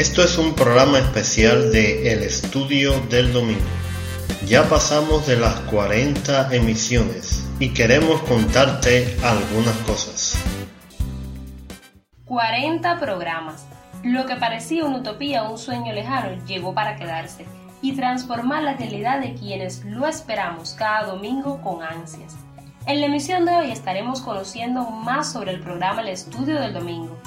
Esto es un programa especial de El Estudio del Domingo. Ya pasamos de las 40 emisiones y queremos contarte algunas cosas. 40 programas. Lo que parecía una utopía o un sueño lejano llegó para quedarse y transformar la realidad de quienes lo esperamos cada domingo con ansias. En la emisión de hoy estaremos conociendo más sobre el programa El Estudio del Domingo.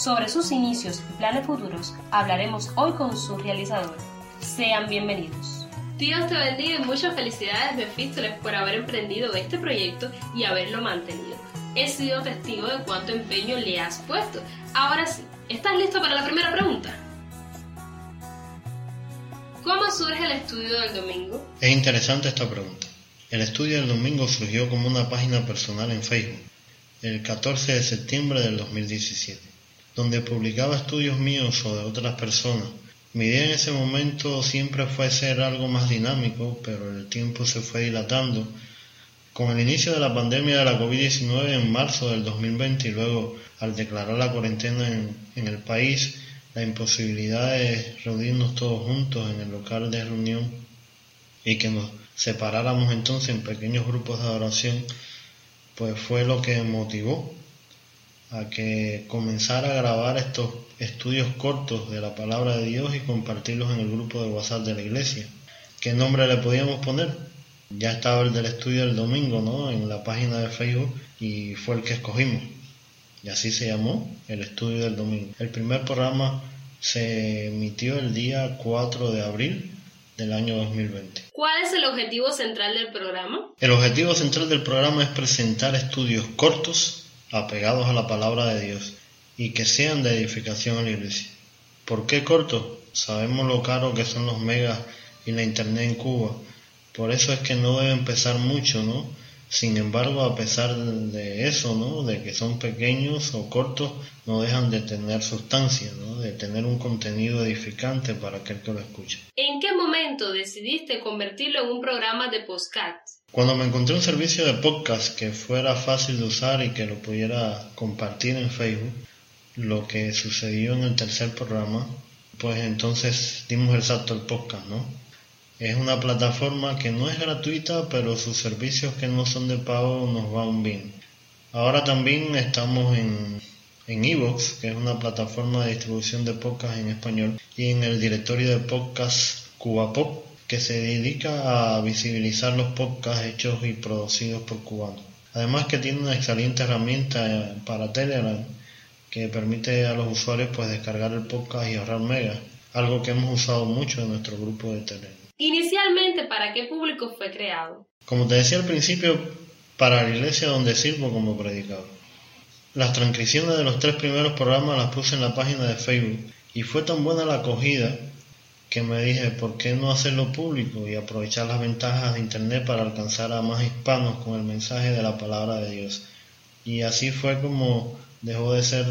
Sobre sus inicios y planes futuros hablaremos hoy con su realizador. Sean bienvenidos. Dios te bendiga y muchas felicidades Mefístoles por haber emprendido este proyecto y haberlo mantenido. He sido testigo de cuánto empeño le has puesto. Ahora sí, ¿estás listo para la primera pregunta? ¿Cómo surge el estudio del domingo? Es interesante esta pregunta. El estudio del domingo surgió como una página personal en Facebook el 14 de septiembre del 2017, donde publicaba estudios míos o de otras personas. Mi idea en ese momento siempre fue ser algo más dinámico, pero el tiempo se fue dilatando. Con el inicio de la pandemia de la COVID-19 en marzo del 2020 y luego al declarar la cuarentena en, el país, la imposibilidad de reunirnos todos juntos en el local de reunión y que nos separáramos entonces en pequeños grupos de adoración, pues fue lo que motivó a que comenzara a grabar estos estudios cortos de la palabra de Dios y compartirlos en el grupo de WhatsApp de la iglesia. ¿Qué nombre le podíamos poner? Ya estaba el del estudio del domingo, ¿no? En la página de Facebook y fue el que escogimos. Y así se llamó el estudio del domingo. El primer programa se emitió el día 4 de abril del año 2020. ¿Cuál es el objetivo central del programa? El objetivo central del programa es presentar estudios cortos, apegados a la palabra de Dios y que sean de edificación a la iglesia. ¿Por qué cortos? Sabemos lo caro que son los megas y la internet en Cuba. Por eso es que no debe empezar mucho, ¿no? Sin embargo, a pesar de eso, ¿no? De que son pequeños o cortos, no dejan de tener sustancia, ¿no? De tener un contenido edificante para aquel que lo escuche. ¿En qué momento decidiste convertirlo en un programa de podcast? Cuando me encontré un servicio de podcast que fuera fácil de usar y que lo pudiera compartir en Facebook, lo que sucedió en el tercer programa, pues entonces dimos el salto al podcast, ¿no? Es una plataforma que no es gratuita, pero sus servicios que no son de pago nos van bien. Ahora también estamos en en Evox, que es una plataforma de distribución de podcast en español, y en el directorio de podcast CubaPop, que se dedica a visibilizar los podcasts hechos y producidos por cubanos. Además que tiene una excelente herramienta para Telegram que permite a los usuarios pues descargar el podcast y ahorrar megas, algo que hemos usado mucho en nuestro grupo de Telegram. Inicialmente, ¿para qué público fue creado? Como te decía al principio, para la iglesia donde sirvo como predicador. Las transcripciones de los tres primeros programas las puse en la página de Facebook y fue tan buena la acogida que me dije, ¿por qué no hacerlo público y aprovechar las ventajas de Internet para alcanzar a más hispanos con el mensaje de la palabra de Dios? Y así fue como dejó de ser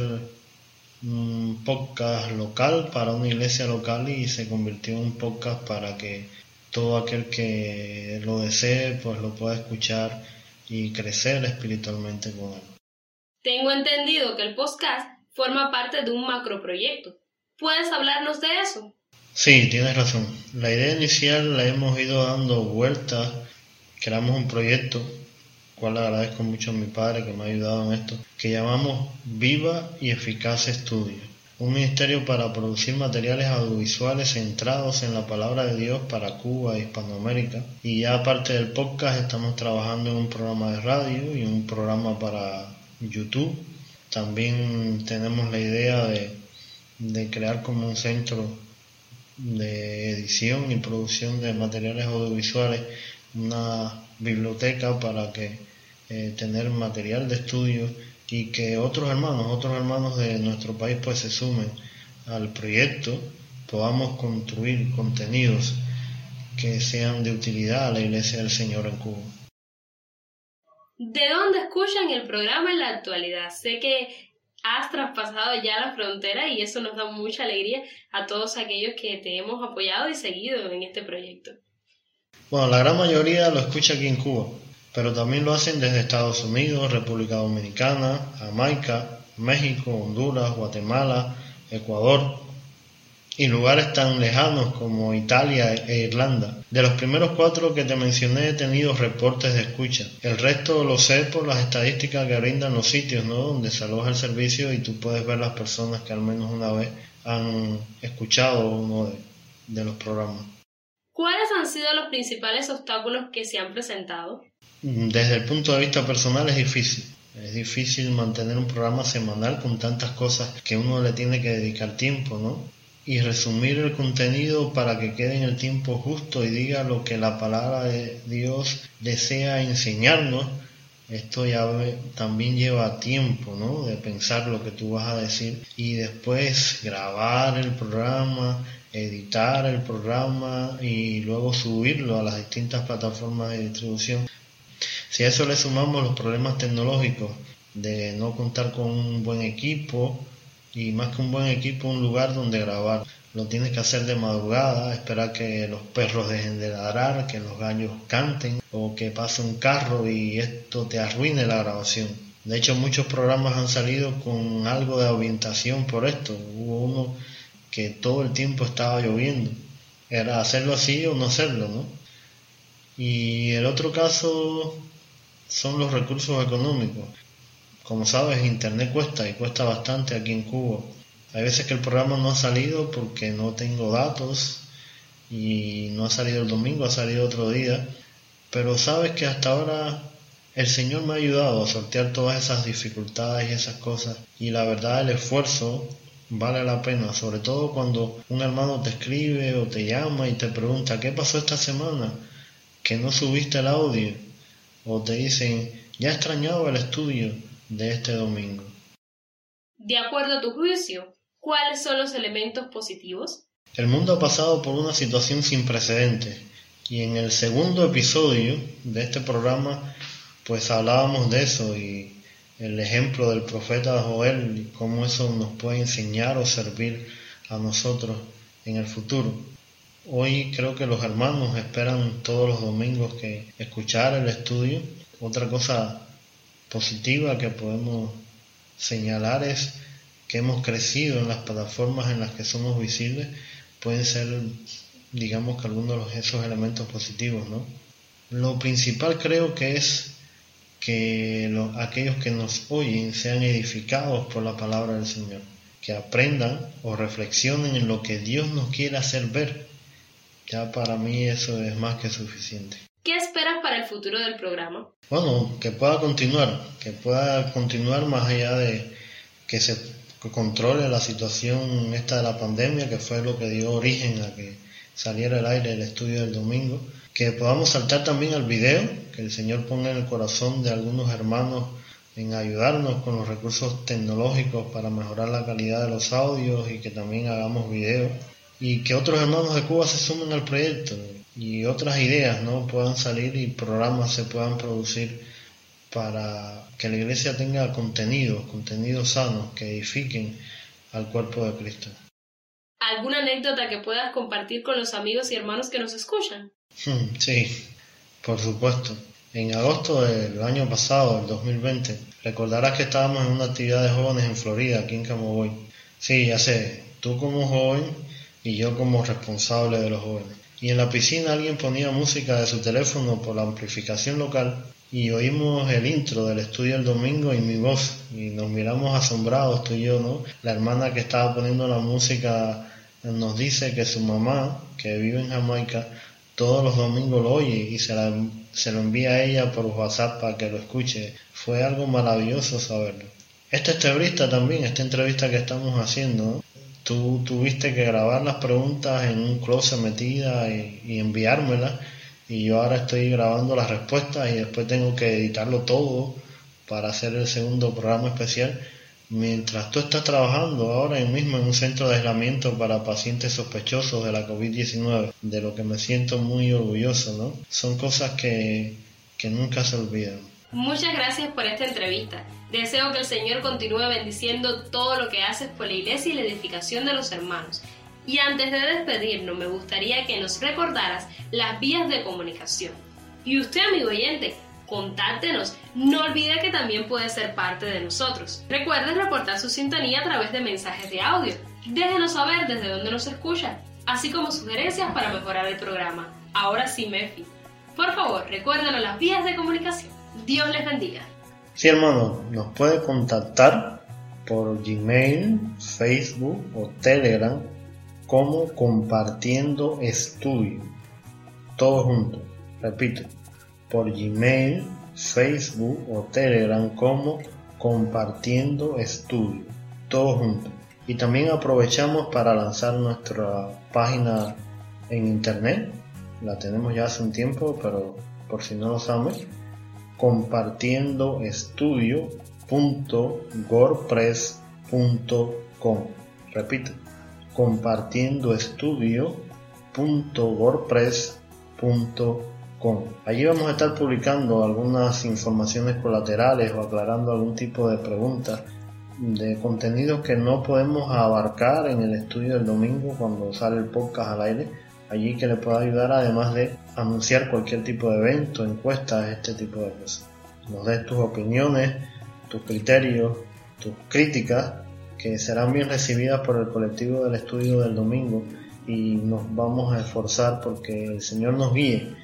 un podcast local para una iglesia local y se convirtió en un podcast para que todo aquel que lo desee pues lo pueda escuchar y crecer espiritualmente con él. Tengo entendido que el podcast forma parte de un macroproyecto. ¿Puedes hablarnos de eso? Sí, tienes razón. La idea inicial la hemos ido dando vueltas. Creamos un proyecto, cual agradezco mucho a mi padre que me ha ayudado en esto, que llamamos Viva y Eficaz Estudio. Un ministerio para producir materiales audiovisuales centrados en la palabra de Dios para Cuba e Hispanoamérica. Y ya aparte del podcast estamos trabajando en un programa de radio y un programa para YouTube. También tenemos la idea de, de crear como un centro de edición y producción de materiales audiovisuales, una biblioteca para que eh, tener material de estudio y que otros hermanos, otros hermanos de nuestro país pues se sumen al proyecto, podamos construir contenidos que sean de utilidad a la Iglesia del Señor en Cuba. ¿De dónde escuchan el programa en la actualidad? Sé que has traspasado ya la frontera y eso nos da mucha alegría a todos aquellos que te hemos apoyado y seguido en este proyecto. Bueno, la gran mayoría lo escucha aquí en Cuba, pero también lo hacen desde Estados Unidos, República Dominicana, Jamaica, México, Honduras, Guatemala, Ecuador y lugares tan lejanos como Italia e Irlanda. De los primeros cuatro que te mencioné he tenido reportes de escucha. El resto lo sé por las estadísticas que brindan los sitios ¿no? donde se aloja el servicio y tú puedes ver las personas que al menos una vez han escuchado uno de, los programas. ¿Cuáles han sido los principales obstáculos que se han presentado? Desde el punto de vista personal es difícil. Es difícil mantener un programa semanal con tantas cosas que uno le tiene que dedicar tiempo, ¿no? Y resumir el contenido para que quede en el tiempo justo y diga lo que la palabra de Dios desea enseñarnos. Esto ya también lleva tiempo, ¿no? De pensar lo que tú vas a decir y después grabar el programa, editar el programa y luego subirlo a las distintas plataformas de distribución. Si a eso le sumamos los problemas tecnológicos de no contar con un buen equipo, y más que un buen equipo, un lugar donde grabar. Lo tienes que hacer de madrugada, esperar que los perros dejen de ladrar, que los gallos canten o que pase un carro y esto te arruine la grabación. De hecho, muchos programas han salido con algo de ambientación por esto. Hubo uno que todo el tiempo estaba lloviendo. Era hacerlo así o no hacerlo, ¿no? Y el otro caso son los recursos económicos. Como sabes, Internet cuesta y cuesta bastante aquí en Cuba. Hay veces que el programa no ha salido porque no tengo datos y no ha salido el domingo, ha salido otro día. Pero sabes que hasta ahora el Señor me ha ayudado a sortear todas esas dificultades y esas cosas. Y la verdad el esfuerzo vale la pena, sobre todo cuando un hermano te escribe o te llama y te pregunta ¿qué pasó esta semana? Que no subiste el audio. O te dicen ya extrañaba el estudio de este domingo. De acuerdo a tu juicio, ¿cuáles son los elementos positivos? El mundo ha pasado por una situación sin precedentes y en el segundo episodio de este programa pues hablábamos de eso y el ejemplo del profeta Joel y cómo eso nos puede enseñar o servir a nosotros en el futuro. Hoy creo que los hermanos esperan todos los domingos que escuchar el estudio. Otra cosa positiva que podemos señalar es que hemos crecido en las plataformas en las que somos visibles, pueden ser, digamos que algunos de esos elementos positivos, ¿no? Lo principal creo que es que aquellos que nos oyen sean edificados por la palabra del Señor, que aprendan o reflexionen en lo que Dios nos quiere hacer ver. Ya para mí eso es más que suficiente. ¿Qué esperas para el futuro del programa? Bueno, que pueda continuar, que pueda continuar más allá de que se controle la situación esta de la pandemia, que fue lo que dio origen a que saliera al aire el estudio del domingo, que podamos saltar también al video, que el Señor ponga en el corazón de algunos hermanos en ayudarnos con los recursos tecnológicos para mejorar la calidad de los audios y que también hagamos videos y que otros hermanos de Cuba se sumen al proyecto y otras ideas no puedan salir y programas se puedan producir para que la iglesia tenga contenidos, contenidos sanos que edifiquen al cuerpo de Cristo. ¿Alguna anécdota que puedas compartir con los amigos y hermanos que nos escuchan? Hmm, sí, por supuesto. En agosto del año pasado, el 2020, recordarás que estábamos en una actividad de jóvenes en Florida, aquí en Camagüey. Sí, ya sé, tú como joven y yo como responsable de los jóvenes. Y en la piscina alguien ponía música de su teléfono por la amplificación local y oímos el intro del estudio el domingo y mi voz y nos miramos asombrados tú y yo, ¿no? La hermana que estaba poniendo la música nos dice que su mamá, que vive en Jamaica, todos los domingos lo oye y se, se lo envía a ella por WhatsApp para que lo escuche. Fue algo maravilloso saberlo. Esta entrevista también, esta entrevista que estamos haciendo, Tú tuviste que grabar las preguntas en un closet metida y, y enviármelas y yo ahora estoy grabando las respuestas y después tengo que editarlo todo para hacer el segundo programa especial. Mientras tú estás trabajando ahora mismo en un centro de aislamiento para pacientes sospechosos de la COVID-19, de lo que me siento muy orgulloso, ¿no? Son cosas que, que nunca se olvidan. Muchas gracias por esta entrevista. Deseo que el Señor continúe bendiciendo todo lo que haces por la iglesia y la edificación de los hermanos. Y antes de despedirnos, me gustaría que nos recordaras las vías de comunicación. Y usted, amigo oyente, Contáctenos. No olvide que también puede ser parte de nosotros. Recuerde reportar su sintonía a través de mensajes de audio. Déjenos saber desde dónde nos escucha, así como sugerencias para mejorar el programa. Ahora sí, Mefi. Por favor, recuérdenos las vías de comunicación. Dios les bendiga. Sí, hermano, nos puede contactar por Gmail, Facebook o Telegram como compartiendo estudio. Todo junto. Repito, por Gmail, Facebook o Telegram como compartiendo estudio. Todo junto. Y también aprovechamos para lanzar nuestra página en internet. La tenemos ya hace un tiempo, pero por si no lo sabes, compartiendo estudio.wordpress.com. Repito, compartiendo estudio.wordpress.com. Allí vamos a estar publicando algunas informaciones colaterales o aclarando algún tipo de preguntas de contenidos que no podemos abarcar en el estudio del domingo cuando sale el podcast al aire. Allí que le pueda ayudar además de anunciar cualquier tipo de evento, encuestas, este tipo de cosas. Nos des tus opiniones, tus criterios, tus críticas que serán bien recibidas por el colectivo del estudio del domingo y nos vamos a esforzar porque el Señor nos guíe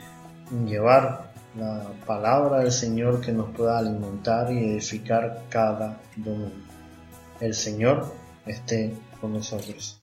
en llevar la palabra del Señor que nos pueda alimentar y edificar cada domingo. El Señor esté con nosotros.